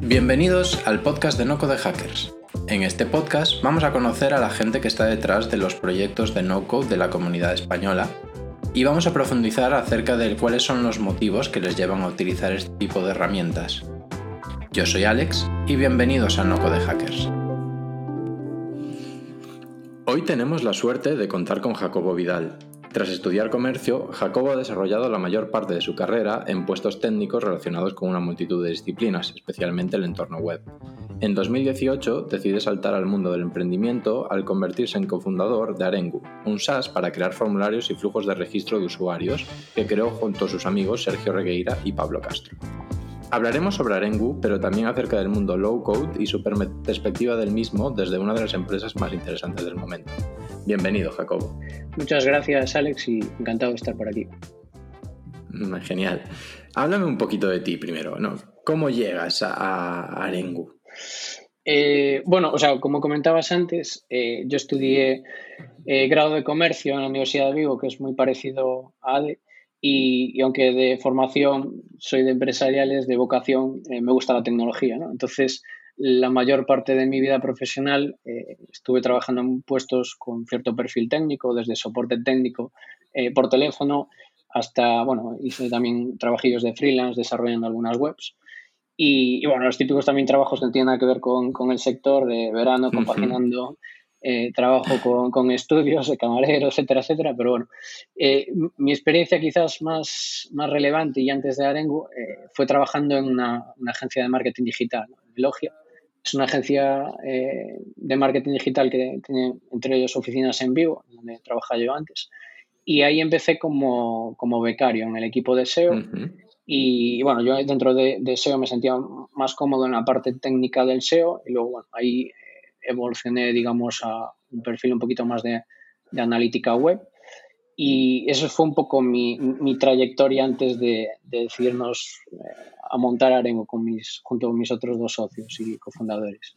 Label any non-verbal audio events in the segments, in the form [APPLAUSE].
Bienvenidos al podcast de Noco de Hackers. En este podcast vamos a conocer a la gente que está detrás de los proyectos de no-code de la comunidad española y vamos a profundizar acerca de cuáles son los motivos que les llevan a utilizar este tipo de herramientas. Yo soy Alex y bienvenidos a Noco de Hackers. Hoy tenemos la suerte de contar con Jacobo Vidal. Tras estudiar comercio, Jacobo ha desarrollado la mayor parte de su carrera en puestos técnicos relacionados con una multitud de disciplinas, especialmente el entorno web. En 2018 decide saltar al mundo del emprendimiento al convertirse en cofundador de Arengu, un SaaS para crear formularios y flujos de registro de usuarios que creó junto a sus amigos Sergio Regueira y Pablo Castro. Hablaremos sobre Arengu, pero también acerca del mundo low code y su perspectiva del mismo desde una de las empresas más interesantes del momento. Bienvenido, Jacobo. Muchas gracias, Alex, y encantado de estar por aquí. Mm, genial. Háblame un poquito de ti primero, ¿no? ¿Cómo llegas a, Arengu? Eh, bueno, o sea, como comentabas antes, eh, yo estudié eh, grado de comercio en la Universidad de Vigo, que es muy parecido a ADE, y, aunque de formación soy de empresariales, de vocación me gusta la tecnología. ¿no? Entonces, la mayor parte de mi vida profesional eh, estuve trabajando en puestos con cierto perfil técnico, desde soporte técnico eh, por teléfono hasta, bueno, hice también trabajillos de freelance desarrollando algunas webs. Y, bueno, los típicos también trabajos que no tienen nada que ver con, con el sector de verano, compaginando eh, trabajo con, con, estudios de camarero, etcétera, etcétera, pero bueno, mi experiencia quizás más, más relevante y antes de Arengu eh, fue trabajando en una, una, agencia de marketing digital, Elogia. Es una agencia de marketing digital que tiene entre ellos oficinas en vivo, donde trabajaba yo antes, y ahí empecé como, como becario en el equipo de SEO. Y bueno, yo dentro de, de, SEO me sentía más cómodo en la parte técnica del SEO y luego, bueno, ahí evolucioné, digamos, a un perfil un poquito más de, analítica web. Y eso fue un poco mi, trayectoria antes de, decidirnos eh, a montar Arengo con mis, junto con mis otros dos socios y cofundadores.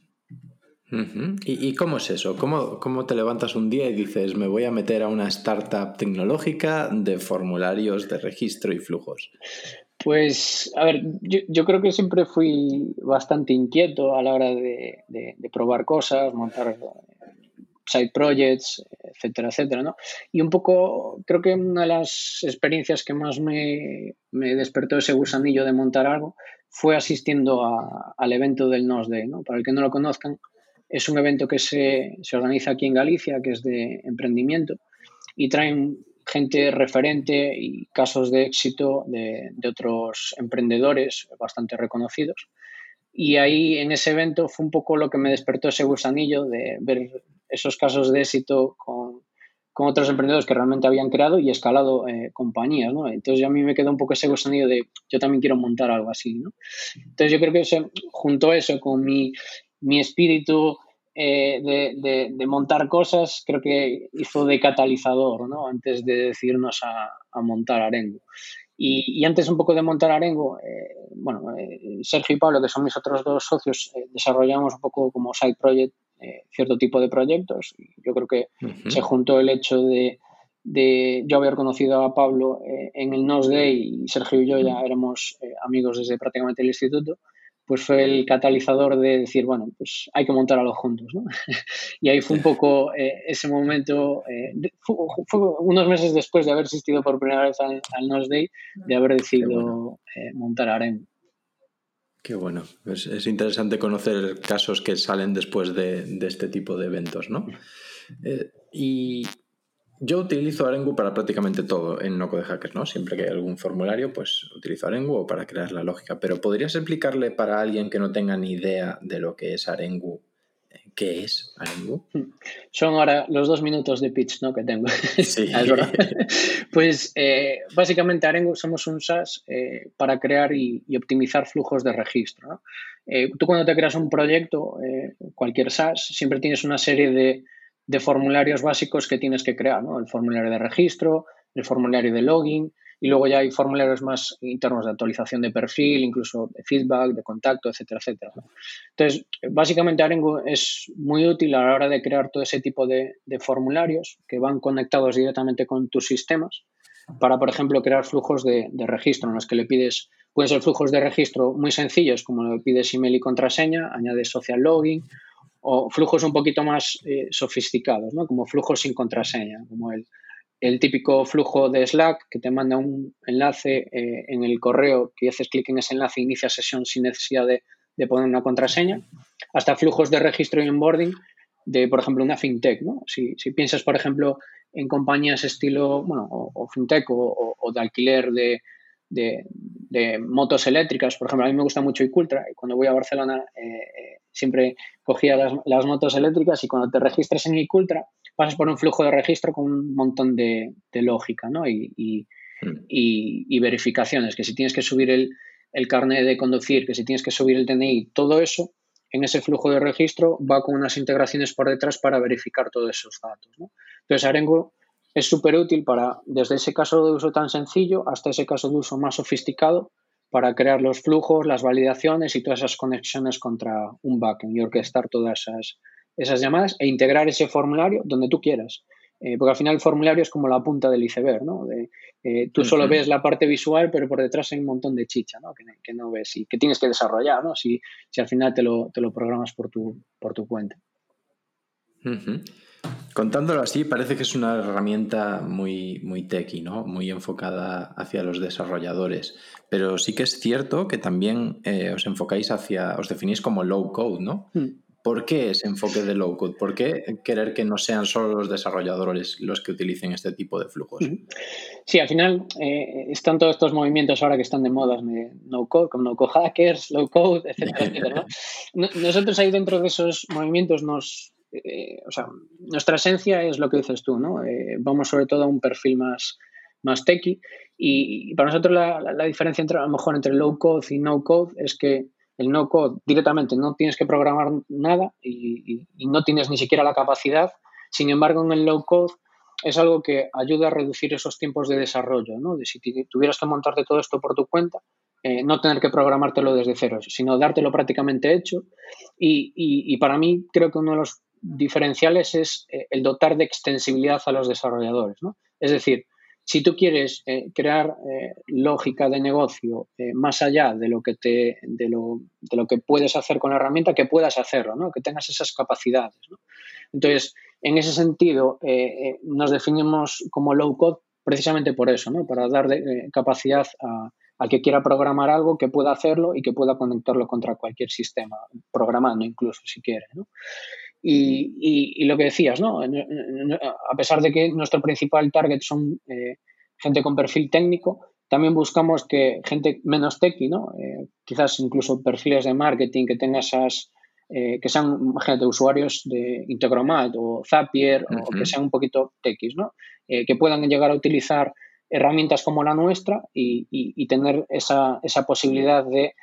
¿Y, cómo es eso? ¿Cómo, ¿Cómo te levantas un día y dices, me voy a meter a una startup tecnológica de formularios de registro y flujos? Pues, a ver, yo, creo que siempre fui bastante inquieto a la hora de, probar cosas, montar eh, side projects, etcétera, etcétera, ¿no? Y un poco, creo que una de las experiencias que más me, despertó ese gusanillo de montar algo fue asistiendo al evento del NOS Day, ¿no? Para el que no lo conozcan, es un evento que se, se organiza aquí en Galicia, que es de emprendimiento, y traen gente referente y casos de éxito de, otros emprendedores bastante reconocidos. Y ahí en ese evento fue un poco lo que me despertó ese gusanillo de ver esos casos de éxito con, otros emprendedores que realmente habían creado y escalado eh, compañías, ¿no? Entonces a mí me quedó un poco ese gusanillo de yo también quiero montar algo así, ¿no? Entonces yo creo que se, junto a eso con mi, mi espíritu eh, de, montar cosas, creo que hizo de catalizador, ¿no? Antes de decidirnos a, montar Arengo. Y, antes un poco de montar Arengo, eh, bueno, eh, Sergio y Pablo, que son mis otros dos socios, desarrollamos un poco como side project cierto tipo de proyectos. Yo creo que se juntó el hecho de, de, yo haber conocido a Pablo en el NOS Day y Sergio y yo ya éramos amigos desde prácticamente el instituto pues fue el catalizador de decir, bueno, pues hay que montar algo juntos, ¿no? [LAUGHS] y ahí fue un poco eh, ese momento, eh, fue, unos meses después de haber asistido por primera vez al, al Day, de haber decidido eh, montar AREM. Qué bueno, es, interesante conocer casos que salen después de, de este tipo de eventos, ¿no? y yo utilizo Arengu para prácticamente todo en Noco de Hackers, ¿no? Siempre que hay algún formulario, pues utilizo Arengu o para crear la lógica. Pero ¿podrías explicarle para alguien que no tenga ni idea de lo que es Arengu, qué es Arengu? [LAUGHS] Hmm. Son ahora los dos minutos de pitch, ¿no? Que tengo. [LAUGHS] Sí. [LAUGHS] pues eh, básicamente Arengu somos un SaaS eh, para crear y, optimizar flujos de registro. ¿no? Eh, tú cuando te creas un proyecto, cualquier SaaS, siempre tienes una serie de de formularios básicos que tienes que crear, ¿no? El formulario de registro, el formulario de login y luego ya hay formularios más internos de actualización de perfil, incluso de feedback, de contacto, etcétera, etcétera. Entonces, básicamente Arengo es muy útil a la hora de crear todo ese tipo de, formularios que van conectados directamente con tus sistemas para, por ejemplo, crear flujos de, registro en los que le pides Pueden ser flujos de registro muy sencillos, como lo pides email y contraseña, añades social login, o flujos un poquito más eh, sofisticados, ¿no? como flujos sin contraseña, como el, el, típico flujo de Slack que te manda un enlace eh, en el correo, que haces clic en ese enlace e inicia sesión sin necesidad de, poner una contraseña, hasta flujos de registro y onboarding de, por ejemplo, una fintech. ¿no? Si, si piensas, por ejemplo, en compañías estilo, bueno, o, fintech o, o, de alquiler de, de, motos eléctricas, por ejemplo, a mí me gusta mucho Icultra y cuando voy a Barcelona eh, siempre cogía las, las, motos eléctricas y cuando te registras en Icultra pasas por un flujo de registro con un montón de, de lógica ¿no? y, y, mm. y, y, verificaciones, que si tienes que subir el, el carnet de conducir, que si tienes que subir el DNI, todo eso en ese flujo de registro va con unas integraciones por detrás para verificar todos esos datos. ¿no? Entonces, Arengo es súper útil para, desde ese caso de uso tan sencillo hasta ese caso de uso más sofisticado, para crear los flujos, las validaciones y todas esas conexiones contra un backend y orquestar todas esas, esas llamadas e integrar ese formulario donde tú quieras. Eh, porque al final el formulario es como la punta del iceberg, ¿no? De, eh, tú solo ves la parte visual, pero por detrás hay un montón de chicha, ¿no? Que, que no ves y que tienes que desarrollar, ¿no? Si, si al final te lo, te lo programas por tu, por tu cuenta. Uh -huh. Contándolo así, parece que es una herramienta muy, muy techy, ¿no? Muy enfocada hacia los desarrolladores. Pero sí que es cierto que también eh, os enfocáis hacia, os definís como low code, ¿no? Mm. ¿Por qué ese enfoque de low code? ¿Por qué querer que no sean solo los desarrolladores los que utilicen este tipo de flujos? Sí, al final eh, están todos estos movimientos ahora que están de moda de no code, como no code hackers, low code, etcétera, [LAUGHS] etcétera. ¿no? Nosotros ahí dentro de esos movimientos nos, eh, o sea, nuestra esencia es lo que dices tú, ¿no? Eh, vamos sobre todo a un perfil más, más techy y, y para nosotros la, la, la, diferencia entre, a lo mejor entre low code y no code es que el no code directamente no tienes que programar nada y, no tienes ni siquiera la capacidad, sin embargo en el low code es algo que ayuda a reducir esos tiempos de desarrollo, ¿no? Si tuvieras que montarte todo esto por tu cuenta, eh, no tener que programártelo desde cero, sino dártelo prácticamente hecho. Y, y, y, para mí creo que uno de los diferenciales es eh, el dotar de extensibilidad a los desarrolladores. ¿no? Es decir, si tú quieres eh, crear eh, lógica de negocio eh, más allá de lo, que te, de, lo, de lo que puedes hacer con la herramienta, que puedas hacerlo, ¿no? que tengas esas capacidades. Entonces, en ese sentido, nos definimos como low code precisamente por eso, ¿no? para dar capacidad a, al que quiera programar algo que pueda hacerlo y que pueda conectarlo contra cualquier sistema, programando incluso si quiere. ¿no? Y, y, y, lo que decías, ¿no? A pesar de que nuestro principal target son eh, gente con perfil técnico, también buscamos que gente menos techy, ¿no? Eh, quizás incluso perfiles de marketing que tengan esas, eh, que sean, imagínate, usuarios de Integromat o Zapier uh -huh. o que sean un poquito techis, ¿no? Que puedan llegar a utilizar herramientas como la nuestra y, y, y tener esa, esa posibilidad de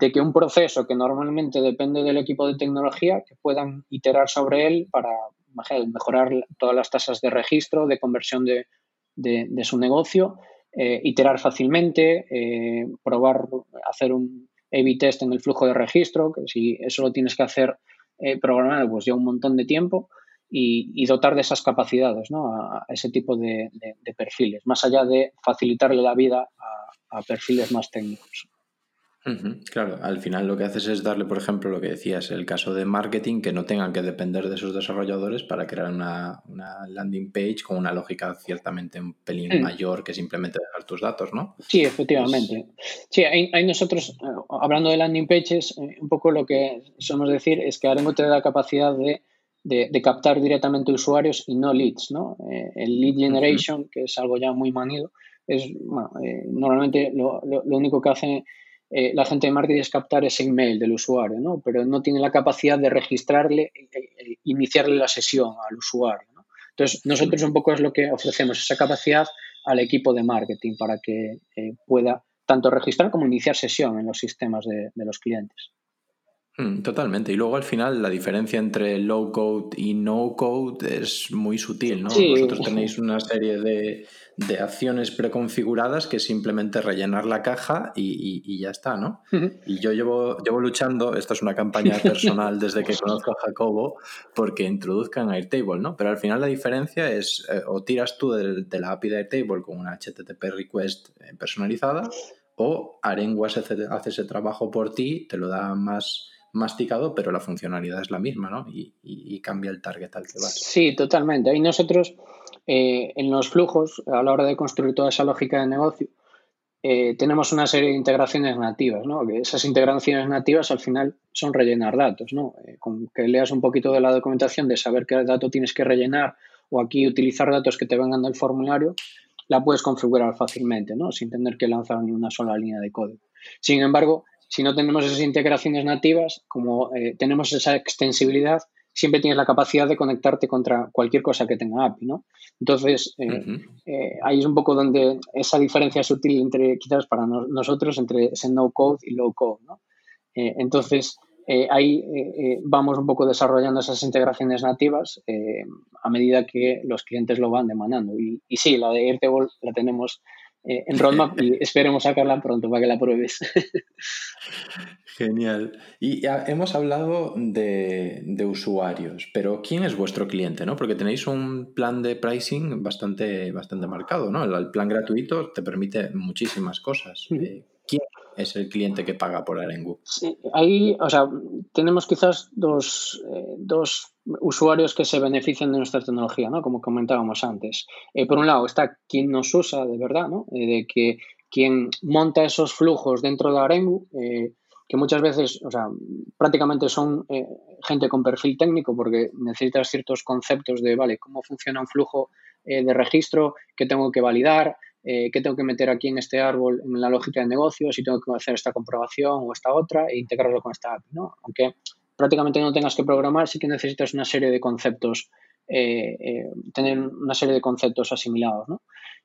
de que un proceso que normalmente depende del equipo de tecnología, que puedan iterar sobre él para mejorar todas las tasas de registro, de conversión de, de, su negocio, eh, iterar fácilmente, eh, probar, hacer un A-B test en el flujo de registro, que si eso lo tienes que hacer eh, programar, pues ya un montón de tiempo. Y, dotar de esas capacidades ¿no? a, ese tipo de, perfiles, más allá de facilitarle la vida a perfiles más técnicos. Uh -huh, claro, al final lo que haces es darle, por ejemplo, lo que decías, el caso de marketing, que no tengan que depender de esos desarrolladores para crear una, una landing page con una lógica ciertamente un pelín mm. mayor que simplemente dejar tus datos, ¿no? Sí, efectivamente. Pues... Sí, hay, hay, nosotros, eh, hablando de landing pages, eh, un poco lo que solemos decir es que Arengo te da la capacidad de, de, de captar directamente usuarios y no leads, ¿no? Eh, el lead generation, uh -huh. que es algo ya muy manido, es, bueno, normalmente lo, lo, lo único que hace eh, la gente de marketing es captar ese email del usuario, ¿no? pero no tiene la capacidad de registrarle, e, e, iniciarle la sesión al usuario. Entonces, nosotros un poco es lo que ofrecemos, esa capacidad al equipo de marketing para que eh, pueda tanto registrar como iniciar sesión en los sistemas de los clientes. Mm, totalmente. Y luego al final la diferencia entre low code y no code es muy sutil, ¿no? Sí. Vosotros tenéis una serie de, de, acciones preconfiguradas que simplemente rellenar la caja y, y, y ya está, ¿no? Uh -huh. Y yo llevo, llevo luchando, esto es una campaña [LAUGHS] personal desde que conozco a Jacobo, porque introduzcan Airtable, ¿no? Pero al final la diferencia es eh, o tiras tú de, de la API de Airtable con una HTTP request eh, personalizada o Arengu hace, ese trabajo por ti, te lo da más masticado, pero la funcionalidad es la misma, ¿no? Y, cambia el target al que vas. Sí, totalmente. Ahí nosotros, eh, en los flujos, a la hora de construir toda esa lógica de negocio, eh, tenemos una serie de integraciones nativas, ¿no? Esas integraciones nativas al final son rellenar datos, ¿no? Eh, con que leas un poquito de la documentación de saber qué dato tienes que rellenar o aquí utilizar datos que te vengan del formulario, la puedes configurar fácilmente, ¿no? Sin tener que lanzar ni una sola línea de código. Sin embargo, si no tenemos esas integraciones nativas, como eh, tenemos esa extensibilidad, siempre tienes la capacidad de conectarte contra cualquier cosa que tenga API, ¿no? Entonces, eh, eh, ahí es un poco donde esa diferencia sutil entre, quizás para nosotros, entre ese no-code y low-code, ¿no? Entonces, ahí vamos un poco desarrollando esas integraciones nativas a medida que los clientes lo van demandando. Y, y sí, la de Airtable la tenemos eh, en roadmap [LAUGHS] y esperemos sacarla pronto para que la pruebes. Genial. Y hemos hablado de, usuarios, pero ¿quién es vuestro cliente? ¿no? Porque tenéis un plan de pricing bastante, bastante marcado. ¿no? El, plan gratuito te permite muchísimas cosas. Eh, ¿Quién es el cliente que paga por Arengu? Sí, ahí, o sea, tenemos quizás dos, eh, dos usuarios que se benefician de nuestra tecnología, ¿no? Como comentábamos antes. Eh, por un lado está quien nos usa de verdad, ¿no? Eh, de que quien monta esos flujos dentro de Arengu, eh, que muchas veces, o sea, prácticamente son gente con perfil técnico porque necesitas ciertos conceptos de, vale, cómo funciona un flujo de registro, qué tengo que validar, qué tengo que meter aquí en este árbol en la lógica de negocio, si tengo que hacer esta comprobación o esta otra e integrarlo con esta API, ¿no? Aunque prácticamente no tengas que programar, sí que necesitas una serie de conceptos, eh, eh, tener una serie de conceptos asimilados. ¿no?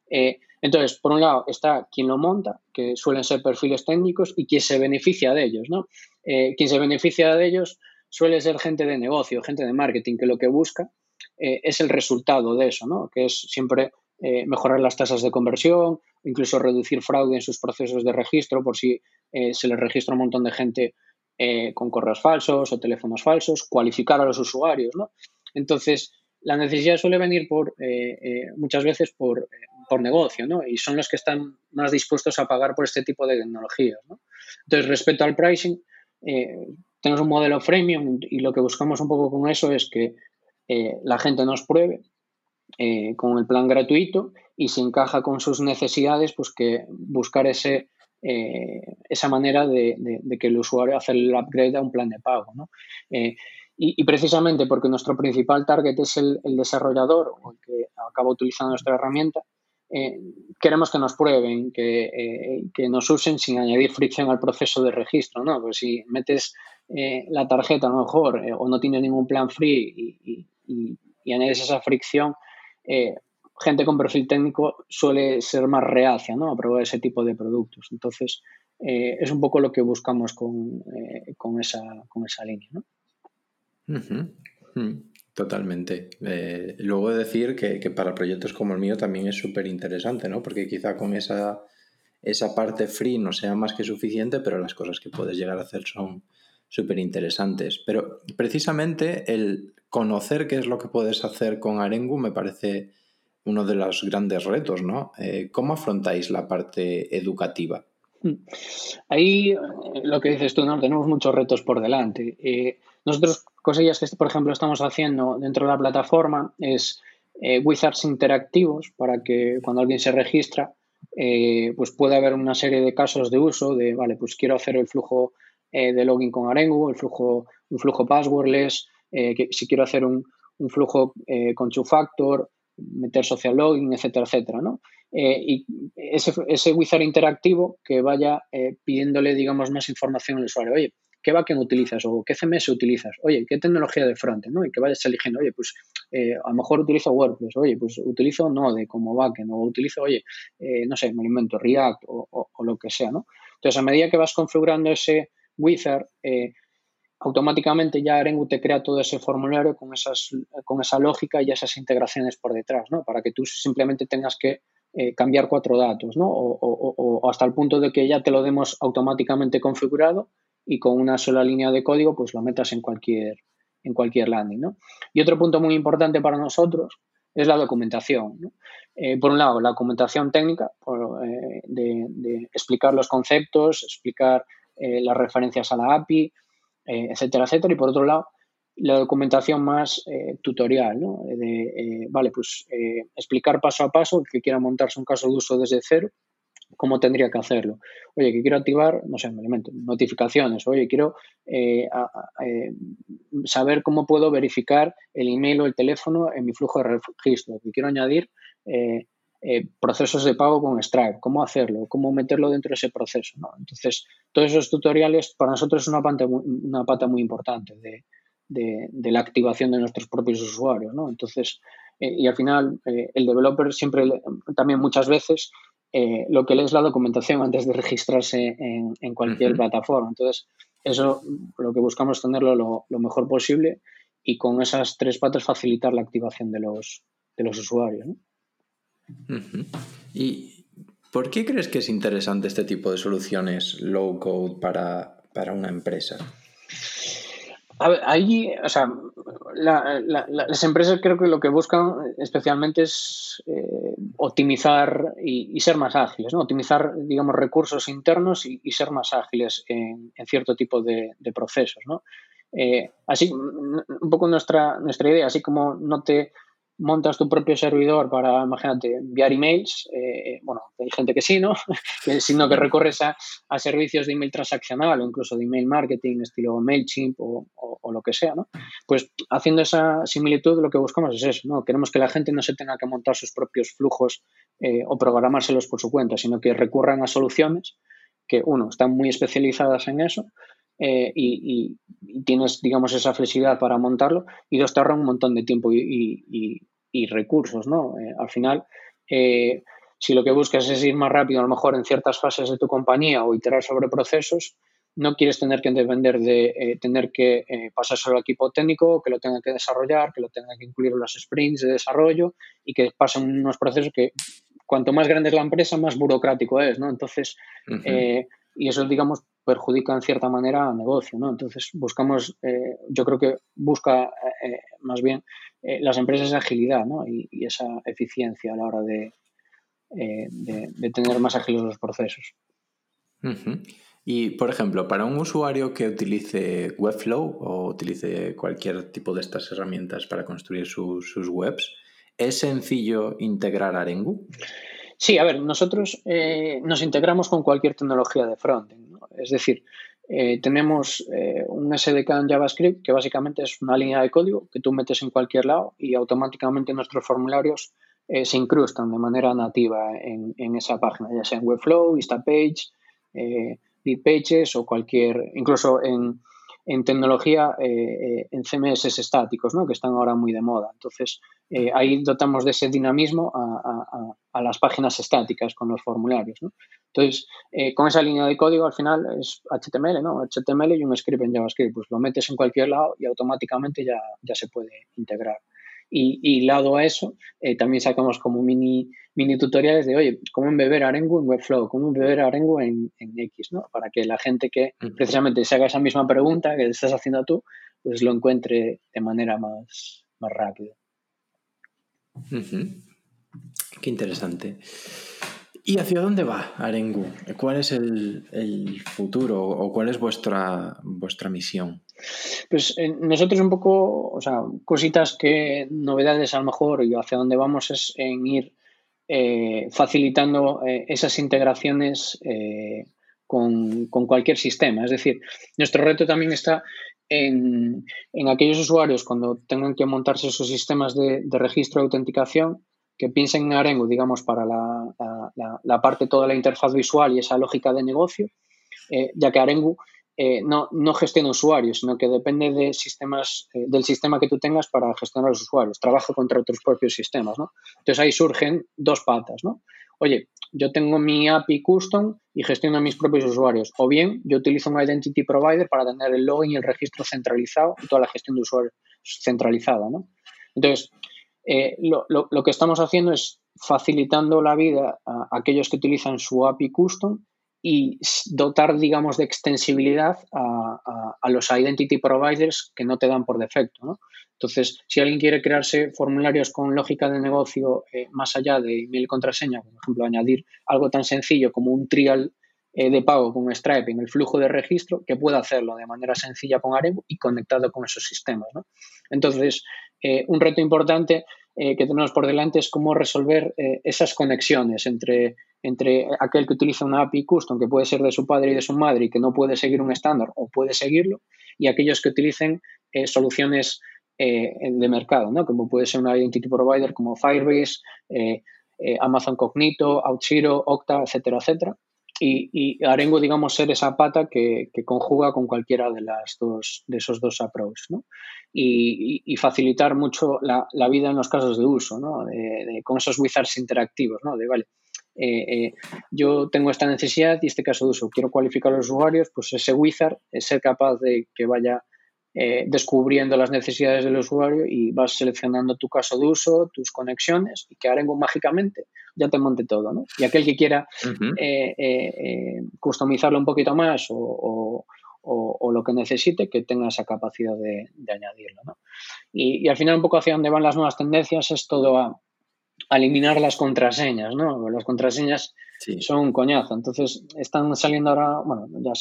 Eh, entonces, por un lado está quien lo monta, que suelen ser perfiles técnicos, y quien se beneficia de ellos. ¿no? quien se beneficia de ellos suele ser gente de negocio, gente de marketing, que lo que busca es el resultado de eso, ¿no? que es siempre mejorar las tasas de conversión, incluso reducir fraude en sus procesos de registro, por si se les registra un montón de gente eh, con correos falsos o teléfonos falsos, cualificar a los usuarios, ¿no? Entonces, la necesidad suele venir por eh, eh, muchas veces por, por, negocio, ¿no? Y son los que están más dispuestos a pagar por este tipo de tecnologías, ¿no? Entonces, respecto al pricing, tenemos un modelo freemium y lo que buscamos un poco con eso es que la gente nos pruebe con el plan gratuito y si encaja con sus necesidades, pues que buscar ese eh, esa manera de, que el usuario hace el upgrade a un plan de pago. Eh, y, precisamente porque nuestro principal target es el, desarrollador o el que acaba utilizando nuestra herramienta, eh, queremos que nos prueben, que, nos usen sin añadir fricción al proceso de registro. ¿no? Pues si metes la tarjeta a lo mejor o no tienes ningún plan free y, añades esa fricción, gente con perfil técnico suele ser más reacia ¿no? a probar ese tipo de productos. Entonces, eh, es un poco lo que buscamos con, eh, con, esa, con esa línea. Hmm, totalmente. Eh, luego decir que, que, para proyectos como el mío también es súper interesante, ¿no? Porque quizá con esa, esa parte free no sea más que suficiente, pero las cosas que puedes llegar a hacer son súper interesantes. Pero precisamente el conocer qué es lo que puedes hacer con Arengu me parece uno de los grandes retos, ¿no? Eh, ¿Cómo afrontáis la parte educativa? Mm. Ahí eh, lo que dices tú, ¿no? Tenemos muchos retos por delante. Eh, nosotros, cosillas que, por ejemplo, estamos haciendo dentro de la plataforma es wizards interactivos para que cuando alguien se registra, pues pueda haber una serie de casos de uso de, vale, pues quiero hacer el flujo de login con Arengu, el flujo, un flujo passwordless, que, si quiero hacer un, un flujo con two factor, meter social login, etcétera, etcétera, ¿no? Eh, y ese, ese wizard interactivo que vaya eh, pidiéndole, digamos, más información al usuario. Oye, ¿qué backend utilizas? ¿O qué CMS utilizas? Oye, ¿qué tecnología de frontend? ¿no? Y que vayas eligiendo, oye, pues eh, a lo mejor utilizo WordPress, oye, pues utilizo Node como backend, o utilizo, oye, no sé, me invento React o, o, lo que sea, ¿no? Entonces, a medida que vas configurando ese wizard, automáticamente ya Arengu te crea todo ese formulario con, esas, con esa lógica y esas integraciones por detrás, ¿no? Para que tú simplemente tengas que eh, cambiar cuatro datos, ¿no? O, hasta el punto de que ya te lo demos automáticamente configurado y con una sola línea de código pues lo metas en cualquier, en cualquier landing, ¿no? Y otro punto muy importante para nosotros es la documentación. Eh, por un lado, la documentación técnica eh, de, explicar los conceptos, explicar las referencias a la API, etcétera, etcétera. Y por otro lado, la documentación más tutorial, ¿no? vale, pues explicar paso a paso que quiera montarse un caso de uso desde cero cómo tendría que hacerlo. Oye, que quiero activar, no sé, elemento, notificaciones. Oye, quiero eh, eh, saber cómo puedo verificar el email o el teléfono en mi flujo de registro. Que quiero añadir eh, procesos de pago con Stripe. ¿Cómo hacerlo? ¿Cómo meterlo dentro de ese proceso? Entonces, todos esos tutoriales para nosotros es una pata, una pata muy importante de, la activación de nuestros propios usuarios. ¿no? Entonces, y al final, el developer siempre, también muchas veces, eh, lo que es la documentación antes de registrarse en, cualquier plataforma. Entonces, eso lo que buscamos es tenerlo lo, mejor posible y con esas tres patas facilitar la activación de los, de los usuarios. ¿Y por qué crees que es interesante este tipo de soluciones low code para, para una empresa? ahí, o sea, las empresas creo que lo que buscan especialmente es eh, optimizar y, ser más ágiles, ¿no? Optimizar, digamos, recursos internos y, ser más ágiles en, cierto tipo de, procesos, ¿no? Eh, así, un poco nuestra, nuestra idea, así como no te montas tu propio servidor para, imagínate, enviar emails, eh, bueno, hay gente que sí, ¿no? Sino [LAUGHS] que recorres a, servicios de email transaccional o incluso de email marketing, estilo MailChimp o, lo que sea, ¿no? Pues haciendo esa similitud lo que buscamos es eso, ¿no? Queremos que la gente no se tenga que montar sus propios flujos eh, o programárselos por su cuenta, sino que recurran a soluciones que, uno, están muy especializadas en eso eh, y, tienes, digamos, esa flexibilidad para montarlo y dos, te ahorra un montón de tiempo y, recursos, ¿no? Eh, al final, eh, si lo que buscas es ir más rápido, a lo mejor en ciertas fases de tu compañía o iterar sobre procesos, no quieres tener que depender de tener que pasar solo al equipo técnico, que lo tenga que desarrollar, que lo tenga que incluir en los sprints de desarrollo y que pasen unos procesos que cuanto más grande es la empresa, más burocrático es, ¿no? Entonces, y eso, digamos, perjudica en cierta manera al negocio, ¿no? Entonces buscamos, eh, yo creo que busca eh, eh, más bien las empresas agilidad, ¿no? Y, esa eficiencia a la hora de, de, tener más ágiles los procesos. Y, por ejemplo, para un usuario que utilice Webflow o utilice cualquier tipo de estas herramientas para construir sus webs, ¿es sencillo integrar Arengu? Sí, a ver, nosotros nos integramos con cualquier tecnología de frontend. Es decir, eh, tenemos eh, un SDK en JavaScript que básicamente es una línea de código que tú metes en cualquier lado y automáticamente nuestros formularios eh, se incrustan de manera nativa en, esa página, ya sea en Webflow, Instapage, eh, Pages o cualquier, incluso en, en tecnología, en CMS estáticos, ¿no? que están ahora muy de moda. Entonces, ahí dotamos de ese dinamismo a, las páginas estáticas con los formularios. ¿no? Entonces, eh, con esa línea de código al final es HTML, ¿no? HTML y un script en JavaScript. Pues lo metes en cualquier lado y automáticamente ya, ya se puede integrar. Y, y lado a eso, eh, también sacamos como mini, mini tutoriales de, oye, cómo embeber Arengu en Webflow, cómo embeber Arengu en, en X, ¿no? Para que la gente que precisamente se haga esa misma pregunta que estás haciendo tú, pues lo encuentre de manera más, más rápida. Qué interesante. ¿Y hacia dónde va Arengu? ¿Cuál es el, futuro o cuál es vuestra, vuestra misión? Pues eh, nosotros un poco, o sea, cositas que, novedades a lo mejor y hacia dónde vamos es en ir eh, facilitando eh, esas integraciones con, cualquier sistema. Es decir, nuestro reto también está en, aquellos usuarios cuando tengan que montarse sus sistemas de, de registro de autenticación que piensen en Arengu, digamos, para la, parte toda la interfaz visual y esa lógica de negocio, eh, ya que Arengu eh, no, no, gestiona usuarios, sino que depende de sistemas, eh, del sistema que tú tengas para gestionar los usuarios. Trabaja contra otros propios sistemas, ¿no? Entonces ahí surgen dos patas, ¿no? Oye, yo tengo mi API custom y gestiono mis propios usuarios. O bien, yo utilizo un identity provider para tener el login y el registro centralizado y toda la gestión de usuarios centralizada, ¿no? Entonces, eh, lo, lo, que estamos haciendo es facilitando la vida a aquellos que utilizan su API custom y dotar, digamos, de extensibilidad a, los identity providers que no te dan por defecto. Entonces, si alguien quiere crearse formularios con lógica de negocio eh, más allá de email y contraseña, por ejemplo, añadir algo tan sencillo como un trial eh, de pago con Stripe en el flujo de registro, que pueda hacerlo de manera sencilla con Arengu y conectado con esos sistemas. Entonces, eh, un reto importante que tenemos por delante es cómo resolver esas conexiones entre entre aquel que utiliza una API custom que puede ser de su padre y de su madre y que no puede seguir un estándar o puede seguirlo, y aquellos que utilicen eh, soluciones eh, de mercado, ¿no? como puede ser una identity provider como Firebase, eh, Amazon Cognito, OutZero, Okta, etcétera, etcétera. Y, y Arengo, digamos, ser esa pata que, conjuga con cualquiera de, las dos, de esos dos approaches. ¿no? Y, facilitar mucho la, vida en los casos de uso, ¿no? con esos wizards interactivos, ¿no? de, vale, eh, eh, yo tengo esta necesidad y este caso de uso, quiero cualificar a los usuarios, pues ese wizard es ser capaz de que vaya eh, descubriendo las necesidades del usuario y vas seleccionando tu caso de uso, tus conexiones y que Arengo mágicamente ya te monte todo, ¿no? Y aquel que quiera customizarlo un poquito más o, lo que necesite, que tenga esa capacidad de, añadirlo, ¿no? Y, y, al final un poco hacia dónde van las nuevas tendencias es todo a eliminar las contraseñas, ¿no? Las contraseñas son un coñazo. Entonces, están saliendo ahora, bueno, ya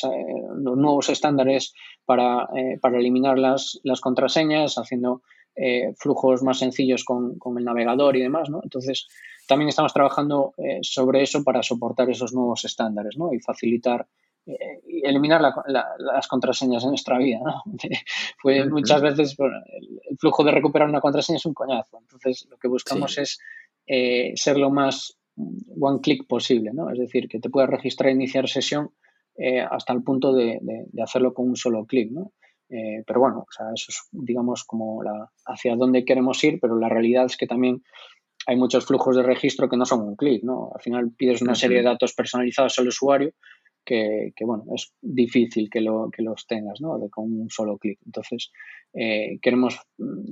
los nuevos estándares para, eh, para eliminar las, las, contraseñas, haciendo eh, flujos más sencillos con, con, el navegador y demás, ¿no? Entonces, también estamos trabajando eh, sobre eso para soportar esos nuevos estándares, ¿no? Y facilitar eliminar las contraseñas en nuestra vida. ¿no? [LAUGHS] Fue muchas veces el, flujo de recuperar una contraseña es un coñazo. Entonces, lo que buscamos es eh, ser lo más one click posible, ¿no? Es decir, que te puedas registrar e iniciar sesión eh, hasta el punto de, hacerlo con un solo clic, ¿no? Eh, pero bueno, o sea, eso es, digamos, como la, hacia dónde queremos ir, pero la realidad es que también hay muchos flujos de registro que no son un clic, ¿no? Al final pides una serie de datos personalizados al usuario que, bueno, es difícil que, lo, que los tengas, ¿no? De, con un solo clic. Entonces, queremos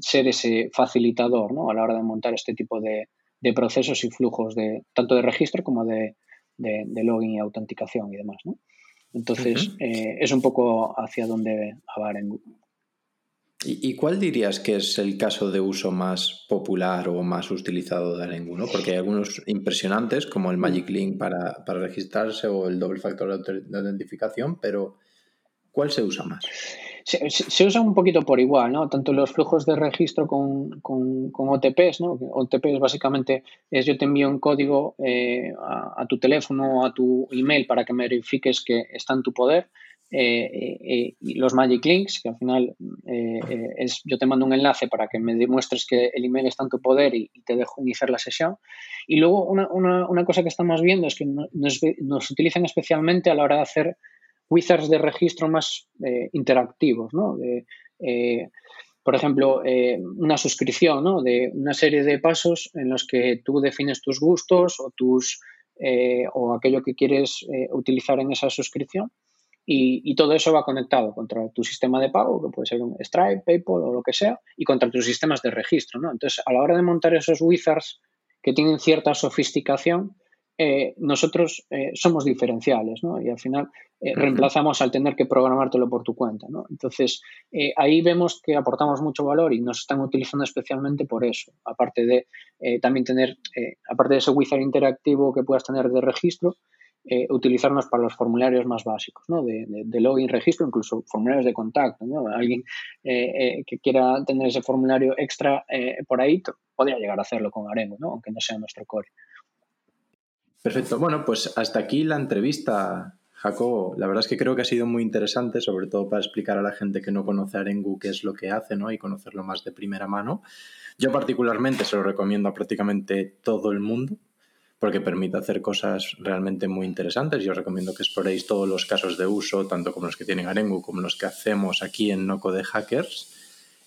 ser ese facilitador, ¿no? A la hora de montar este tipo de, de procesos y flujos de tanto de registro como de, login y autenticación y demás. ¿no? Entonces, eh, es un poco hacia donde va en ¿Y, ¿Y, cuál dirías que es el caso de uso más popular o más utilizado de Arengu? ¿no? Porque hay algunos impresionantes, como el Magic Link para, para registrarse o el doble factor de autentificación, pero ¿cuál se usa más? se, usa un poquito por igual, ¿no? Tanto los flujos de registro con, con, con OTPs, ¿no? OTPs básicamente es yo te envío un código eh, a, tu teléfono o a tu email para que me verifiques que está en tu poder. Eh, eh, y los Magic Links, que al final es yo te mando un enlace para que me demuestres que el email está en tu poder y, te dejo iniciar la sesión. Y luego una, una, una cosa que estamos viendo es que nos, nos utilizan especialmente a la hora de hacer wizards de registro más eh, interactivos, ¿no? Eh, por ejemplo, eh, una suscripción, ¿no? De una serie de pasos en los que tú defines tus gustos o tus o aquello que quieres utilizar en esa suscripción. Y, todo eso va conectado contra tu sistema de pago, que puede ser un Stripe, PayPal o lo que sea, y contra tus sistemas de registro. ¿no? Entonces, a la hora de montar esos wizards que tienen cierta sofisticación, eh, nosotros eh, somos diferenciales, ¿no? Y al final eh, reemplazamos al tener que programártelo por tu cuenta, ¿no? Entonces, ahí vemos que aportamos mucho valor y nos están utilizando especialmente por eso, aparte de también tener, aparte de ese wizard interactivo que puedas tener de registro, utilizarnos para los formularios más básicos, ¿no? De, de, login, registro, incluso formularios de contacto, ¿no? Alguien que quiera tener ese formulario extra por ahí podría llegar a hacerlo con Arengo, ¿no? Aunque no sea nuestro core. Perfecto. Bueno, pues hasta aquí la entrevista, Jacobo. La verdad es que creo que ha sido muy interesante, sobre todo para explicar a la gente que no conoce Arengu qué es lo que hace, ¿no? Y conocerlo más de primera mano. Yo particularmente se lo recomiendo a prácticamente todo el mundo porque permite hacer cosas realmente muy interesantes. Yo os recomiendo que exploréis todos los casos de uso, tanto como los que tienen Arengu como los que hacemos aquí en Noco de Hackers.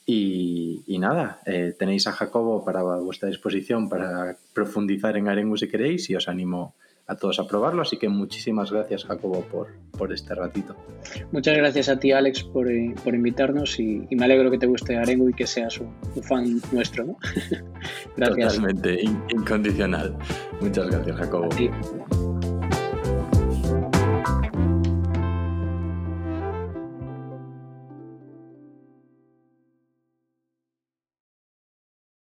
Y, nada, eh, tenéis a Jacobo para vuestra disposición para profundizar en Arengu si queréis y os animo a todos a probarlo. Así que muchísimas gracias, Jacobo, por, por este ratito. Muchas gracias a ti, Alex, por, eh, por invitarnos y, me alegro que te guste Arengu y que seas un, fan nuestro. ¿no? [LAUGHS] gracias. Totalmente, incondicional. Muchas gracias, Jacobo.